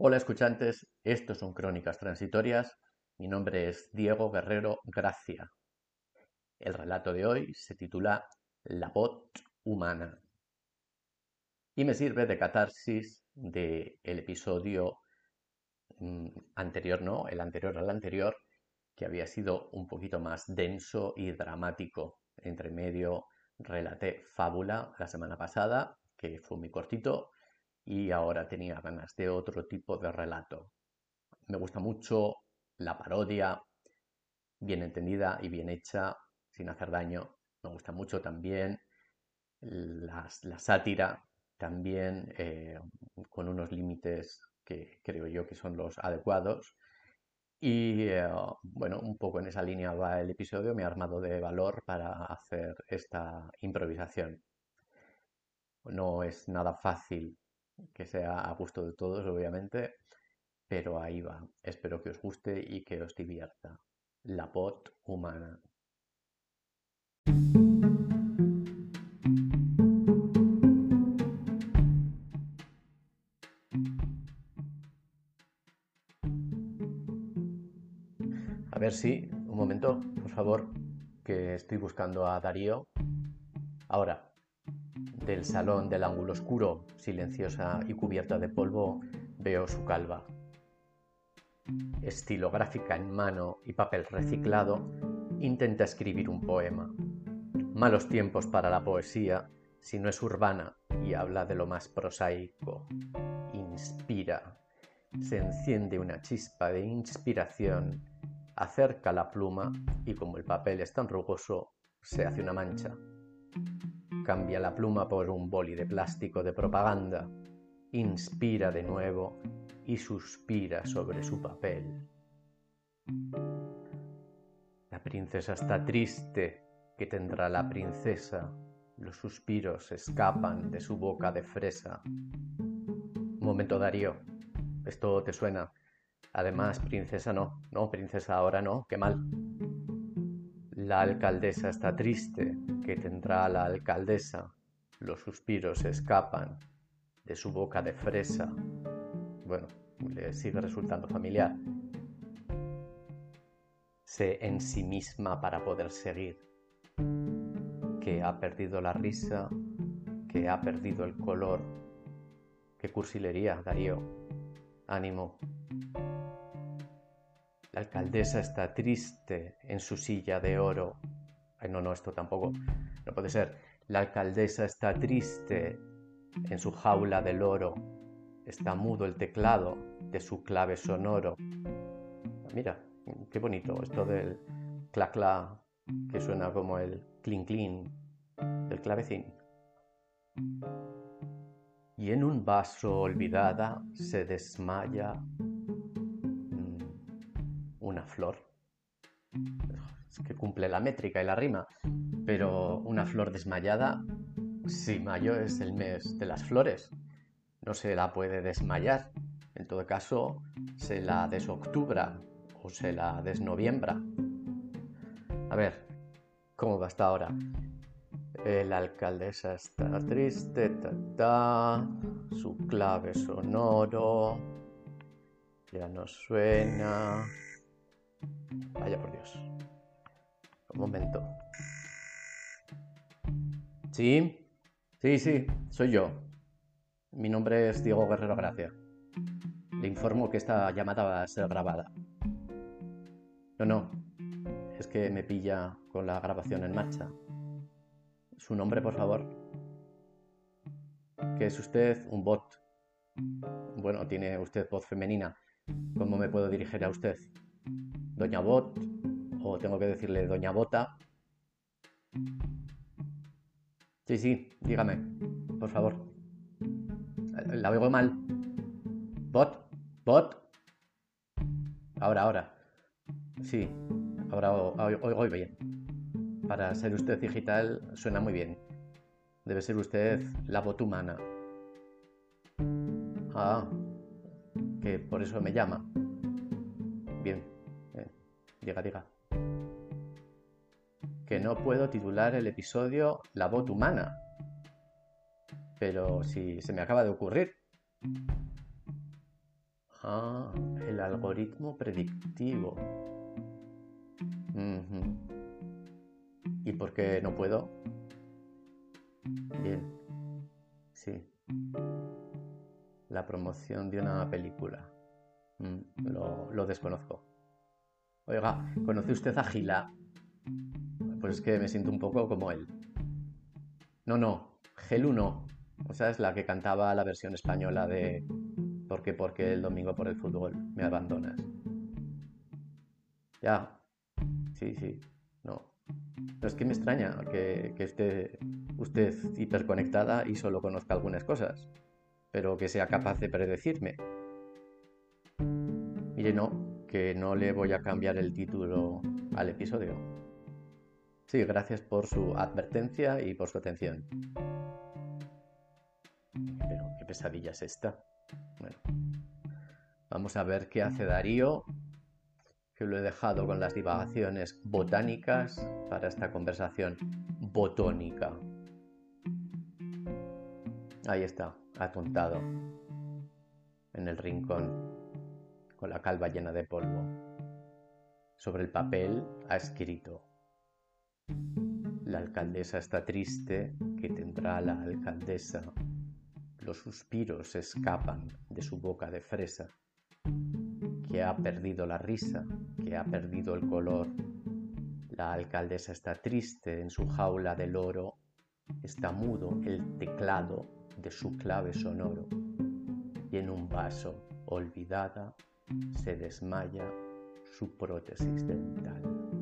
Hola escuchantes, esto son Crónicas Transitorias. Mi nombre es Diego Guerrero Gracia. El relato de hoy se titula La bot humana y me sirve de catarsis del episodio mm, anterior, no, el anterior al anterior, que había sido un poquito más denso y dramático. Entre medio relaté Fábula la semana pasada, que fue muy cortito, y ahora tenía ganas de otro tipo de relato. Me gusta mucho la parodia, bien entendida y bien hecha, sin hacer daño. Me gusta mucho también la, sátira, también eh, con unos límites que creo yo que son los adecuados. Y eh, bueno, un poco en esa línea va el episodio, me ha armado de valor para hacer esta improvisación. No es nada fácil que sea a gusto de todos, obviamente, pero ahí va. Espero que os guste y que os divierta. La pot humana. A ver si, un momento, por favor, que estoy buscando a Darío. Ahora, del salón del ángulo oscuro, silenciosa y cubierta de polvo, veo su calva. Estilográfica en mano y papel reciclado, intenta escribir un poema. Malos tiempos para la poesía si no es urbana y habla de lo más prosaico. Inspira. Se enciende una chispa de inspiración, acerca la pluma y como el papel es tan rugoso, se hace una mancha cambia la pluma por un boli de plástico de propaganda, inspira de nuevo y suspira sobre su papel. La princesa está triste, que tendrá la princesa? Los suspiros escapan de su boca de fresa. Un momento, Darío. ¿Esto te suena? Además, princesa no. No, princesa ahora no. Qué mal. La alcaldesa está triste, que tendrá la alcaldesa. Los suspiros escapan de su boca de fresa. Bueno, le sigue resultando familiar. Se en sí misma para poder seguir. Que ha perdido la risa, que ha perdido el color. Qué cursilería, Darío. Ánimo. Alcaldesa está triste en su silla de oro. Ay, no, no, esto tampoco. No puede ser. La alcaldesa está triste en su jaula del oro. Está mudo el teclado de su clave sonoro. Mira, qué bonito esto del cla cla que suena como el clink clean del clavecín. Y en un vaso olvidada se desmaya una flor. Es que cumple la métrica y la rima, pero una flor desmayada, si mayo es el mes de las flores, no se la puede desmayar. En todo caso, se la desoctubra o se la desnoviembra. A ver, ¿cómo va hasta ahora? La alcaldesa está triste, ta, su clave sonoro ya no suena. Vaya por Dios. Un momento. Sí, sí, sí, soy yo. Mi nombre es Diego Guerrero Gracia. Le informo que esta llamada va a ser grabada. No, no, es que me pilla con la grabación en marcha. Su nombre, por favor. ¿Que es usted un bot? Bueno, tiene usted voz femenina. ¿Cómo me puedo dirigir a usted? Doña Bot, o tengo que decirle Doña Bota. Sí, sí, dígame, por favor. La oigo mal. Bot, bot. Ahora, ahora. Sí, ahora oigo bien. Para ser usted digital suena muy bien. Debe ser usted la bot humana. Ah, que por eso me llama. Bien. Diga, diga. Que no puedo titular el episodio La voz humana. Pero si se me acaba de ocurrir. Ah, el algoritmo predictivo. ¿Y por qué no puedo? Bien. Sí. La promoción de una película. Mm, lo, desconozco. Oiga, ¿conoce usted a Gila? Pues es que me siento un poco como él. No, no, Gelu no. O sea, es la que cantaba la versión española de ¿Por qué? Porque el domingo por el fútbol me abandonas. Ya. Sí, sí. No. No es que me extraña que, que esté usted hiperconectada y solo conozca algunas cosas, pero que sea capaz de predecirme. Mire, no, que no le voy a cambiar el título al episodio. Sí, gracias por su advertencia y por su atención. Pero qué pesadilla es esta. Bueno, vamos a ver qué hace Darío, que lo he dejado con las divagaciones botánicas para esta conversación botónica. Ahí está, atontado, en el rincón, con la calva llena de polvo. Sobre el papel ha escrito, la alcaldesa está triste, que tendrá la alcaldesa los suspiros escapan de su boca de fresa, que ha perdido la risa, que ha perdido el color. La alcaldesa está triste en su jaula del oro, está mudo el teclado de su clave sonoro, y en un vaso olvidada se desmaya su prótesis dental.